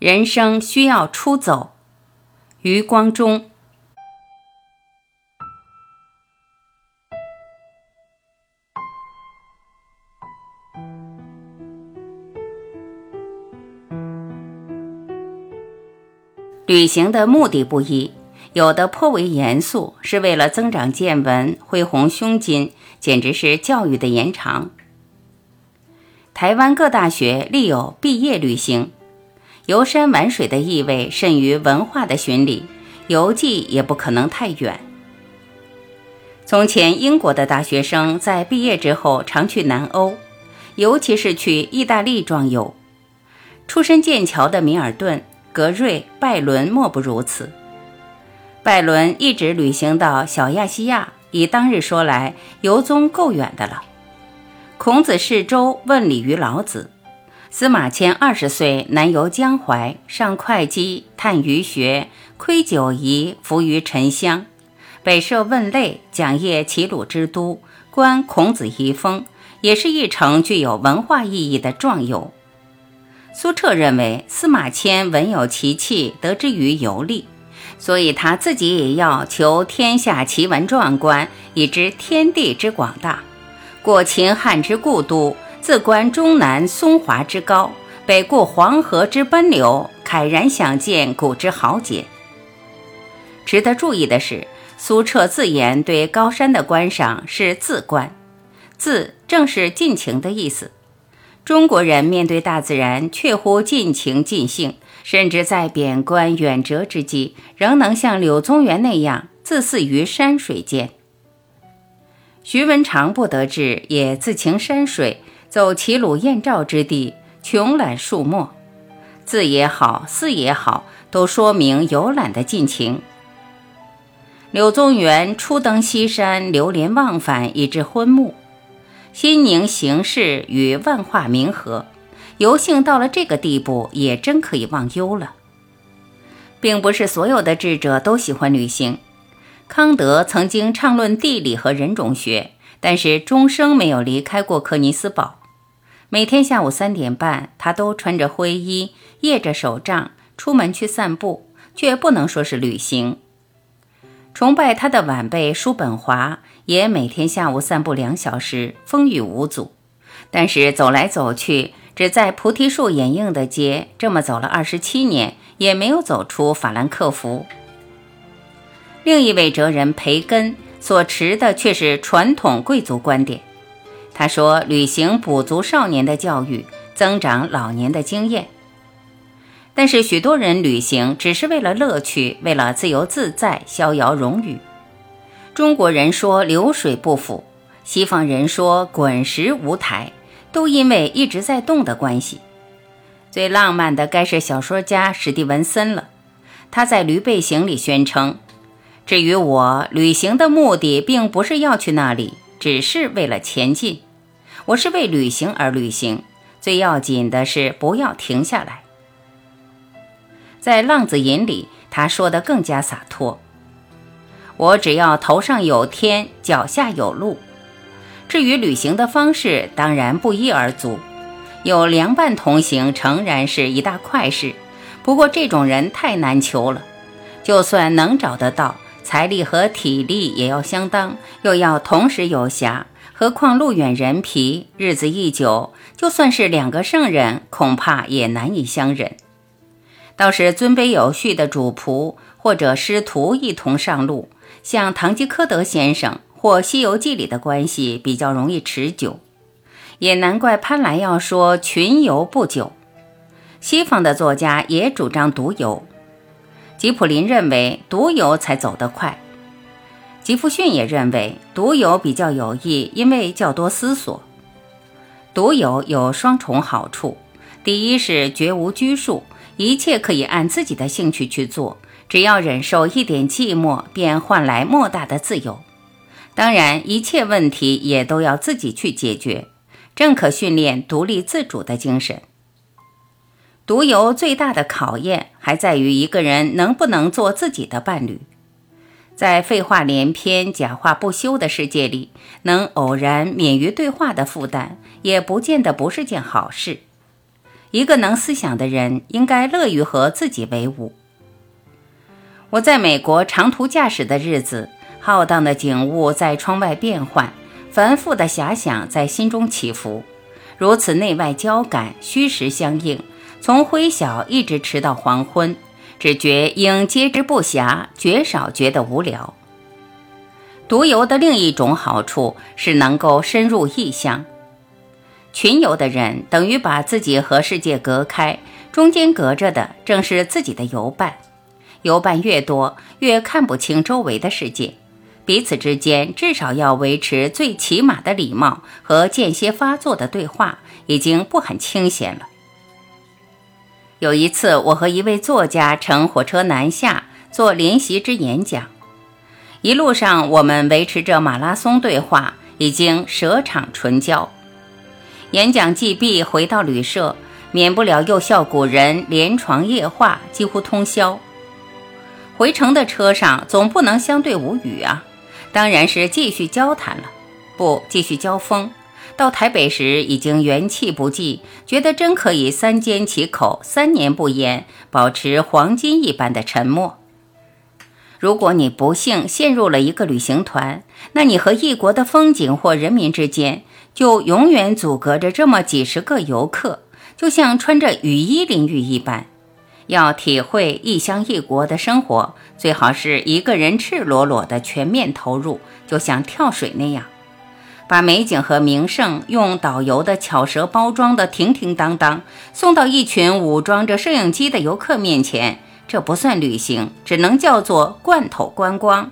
人生需要出走。余光中。旅行的目的不一，有的颇为严肃，是为了增长见闻、恢弘胸襟，简直是教育的延长。台湾各大学立有毕业旅行，游山玩水的意味甚于文化的巡礼，游记也不可能太远。从前，英国的大学生在毕业之后常去南欧，尤其是去意大利壮游。出身剑桥的米尔顿。格瑞、拜伦莫不如此。拜伦一直旅行到小亚细亚，以当日说来，游踪够远的了。孔子是周，问礼于老子。司马迁二十岁南游江淮，上会稽，探鱼学，窥九夷，伏于沉香。北涉汶类，讲谒齐鲁之都，观孔子遗风，也是一程具有文化意义的壮游。苏澈认为司马迁文有奇气，得之于游历，所以他自己也要求天下奇闻壮观，以知天地之广大。过秦汉之故都，自观中南松华之高，北顾黄河之奔流，慨然想见古之豪杰。值得注意的是，苏澈自言对高山的观赏是自观，自正是尽情的意思。中国人面对大自然，确乎尽情尽兴，甚至在贬官远谪之际，仍能像柳宗元那样自肆于山水间。徐文长不得志，也自情山水，走齐鲁燕赵之地，穷览树木，字也好，寺也好，都说明游览的尽情。柳宗元初登西山，流连忘返，以致昏暮。心宁形势与万化冥合，游兴到了这个地步，也真可以忘忧了。并不是所有的智者都喜欢旅行。康德曾经畅论地理和人种学，但是终生没有离开过柯尼斯堡。每天下午三点半，他都穿着灰衣，掖着手杖，出门去散步，却不能说是旅行。崇拜他的晚辈叔本华。也每天下午散步两小时，风雨无阻。但是走来走去，只在菩提树掩映的街，这么走了二十七年，也没有走出法兰克福。另一位哲人培根所持的却是传统贵族观点。他说：“旅行补足少年的教育，增长老年的经验。”但是许多人旅行只是为了乐趣，为了自由自在、逍遥荣誉。中国人说流水不腐，西方人说滚石无苔，都因为一直在动的关系。最浪漫的该是小说家史蒂文森了。他在《驴背行》里宣称：“至于我旅行的目的，并不是要去那里，只是为了前进。我是为旅行而旅行，最要紧的是不要停下来。”在《浪子吟》里，他说的更加洒脱。我只要头上有天，脚下有路。至于旅行的方式，当然不一而足。有良伴同行，诚然是一大快事。不过这种人太难求了，就算能找得到，财力和体力也要相当，又要同时有暇。何况路远人疲，日子一久，就算是两个圣人，恐怕也难以相忍。倒是尊卑有序的主仆或者师徒一同上路。像唐吉诃德先生或《西游记》里的关系比较容易持久，也难怪潘澜要说群游不久。西方的作家也主张独游，吉普林认为独游才走得快，吉弗逊也认为独游比较有益，因为较多思索。独游有双重好处：第一是绝无拘束，一切可以按自己的兴趣去做。只要忍受一点寂寞，便换来莫大的自由。当然，一切问题也都要自己去解决，正可训练独立自主的精神。独游最大的考验还在于一个人能不能做自己的伴侣。在废话连篇、假话不休的世界里，能偶然免于对话的负担，也不见得不是件好事。一个能思想的人应该乐于和自己为伍。我在美国长途驾驶的日子，浩荡的景物在窗外变换，繁复的遐想在心中起伏，如此内外交感，虚实相应，从灰晓一直迟到黄昏，只觉应接之不暇，绝少觉得无聊。独游的另一种好处是能够深入异乡。群游的人等于把自己和世界隔开，中间隔着的正是自己的游伴。游伴越多，越看不清周围的世界。彼此之间至少要维持最起码的礼貌和间歇发作的对话，已经不很清闲了。有一次，我和一位作家乘火车南下，做联席之演讲。一路上，我们维持着马拉松对话，已经舌场唇交。演讲既毕，回到旅社，免不了又笑古人连床夜话，几乎通宵。回程的车上总不能相对无语啊，当然是继续交谈了，不继续交锋。到台北时已经元气不济，觉得真可以三缄其口，三年不言，保持黄金一般的沉默。如果你不幸陷入了一个旅行团，那你和异国的风景或人民之间，就永远阻隔着这么几十个游客，就像穿着雨衣淋浴一般。要体会异乡异国的生活，最好是一个人赤裸裸的全面投入，就像跳水那样，把美景和名胜用导游的巧舌包装的停停当当，送到一群武装着摄影机的游客面前。这不算旅行，只能叫做罐头观光。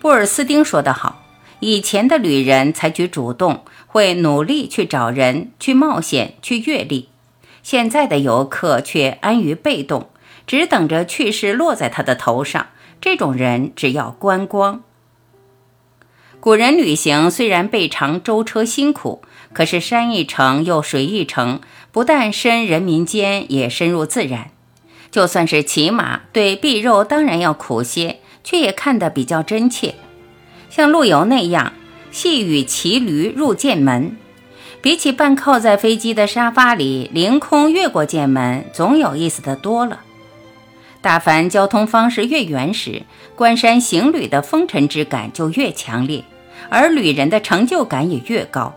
布尔斯丁说得好：“以前的旅人采取主动，会努力去找人，去冒险，去阅历；现在的游客却安于被动，只等着去世落在他的头上。这种人只要观光。古人旅行虽然备尝舟车辛苦，可是山一程又水一程，不但深人民间，也深入自然。”就算是骑马，对臂肉当然要苦些，却也看得比较真切。像陆游那样细雨骑驴入剑门，比起半靠在飞机的沙发里凌空越过剑门，总有意思的多了。大凡交通方式越原始，关山行旅的风尘之感就越强烈，而旅人的成就感也越高。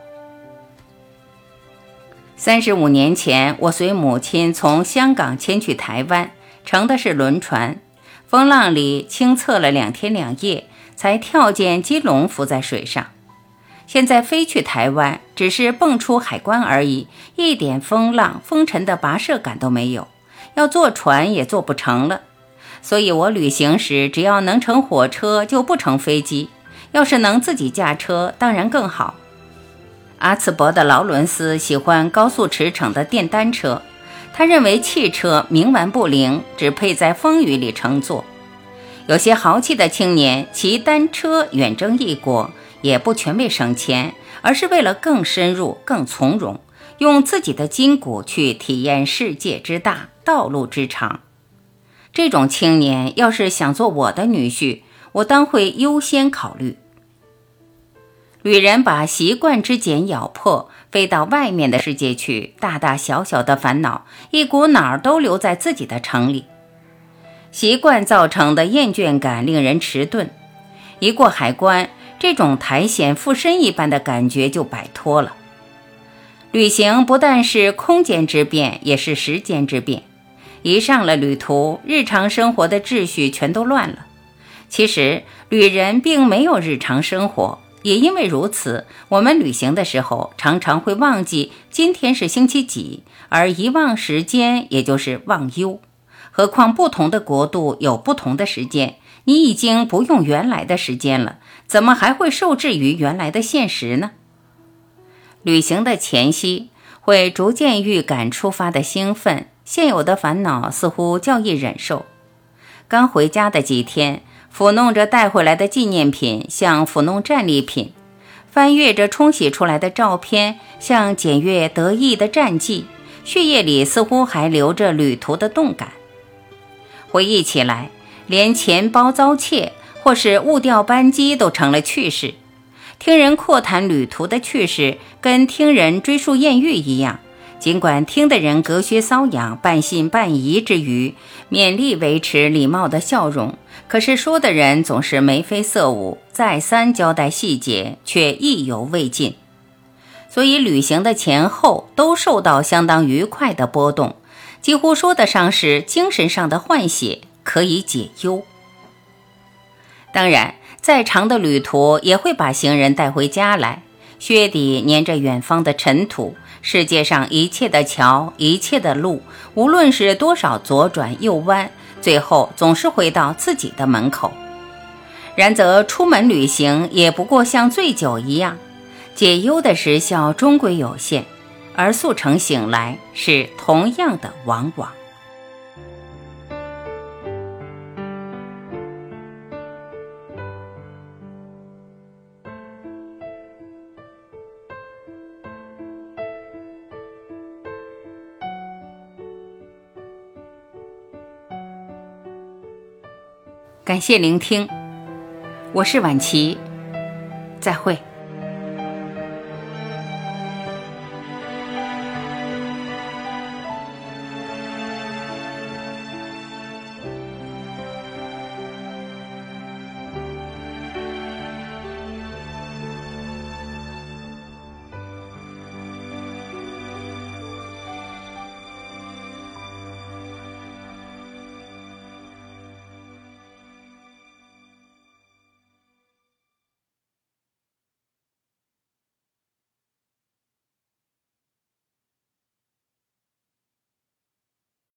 三十五年前，我随母亲从香港迁去台湾，乘的是轮船，风浪里清测了两天两夜，才跳见金龙浮在水上。现在飞去台湾，只是蹦出海关而已，一点风浪风尘的跋涉感都没有，要坐船也坐不成了。所以，我旅行时只要能乘火车，就不乘飞机；要是能自己驾车，当然更好。阿茨伯的劳伦斯喜欢高速驰骋的电单车，他认为汽车冥顽不灵，只配在风雨里乘坐。有些豪气的青年骑单车远征异国，也不全为省钱，而是为了更深入、更从容，用自己的筋骨去体验世界之大、道路之长。这种青年要是想做我的女婿，我当会优先考虑。旅人把习惯之茧咬破，飞到外面的世界去，大大小小的烦恼一股脑儿都留在自己的城里。习惯造成的厌倦感令人迟钝，一过海关，这种苔藓附身一般的感觉就摆脱了。旅行不但是空间之变，也是时间之变。一上了旅途，日常生活的秩序全都乱了。其实，旅人并没有日常生活。也因为如此，我们旅行的时候常常会忘记今天是星期几，而遗忘时间，也就是忘忧。何况不同的国度有不同的时间，你已经不用原来的时间了，怎么还会受制于原来的现实呢？旅行的前夕会逐渐预感出发的兴奋，现有的烦恼似乎较易忍受。刚回家的几天。抚弄着带回来的纪念品，像抚弄战利品；翻阅着冲洗出来的照片，像检阅得意的战绩。血液里似乎还留着旅途的动感。回忆起来，连钱包遭窃或是误掉班机都成了趣事。听人阔谈旅途的趣事，跟听人追溯艳遇一样，尽管听的人隔靴搔痒、半信半疑之余，勉力维持礼貌的笑容，可是说的人总是眉飞色舞，再三交代细节，却意犹未尽。所以旅行的前后都受到相当愉快的波动，几乎说得上是精神上的换血，可以解忧。当然，再长的旅途也会把行人带回家来，靴底粘着远方的尘土。世界上一切的桥，一切的路，无论是多少左转右弯，最后总是回到自己的门口。然则出门旅行也不过像醉酒一样，解忧的时效终归有限，而速成醒来是同样的往往。感谢聆听，我是晚琪，再会。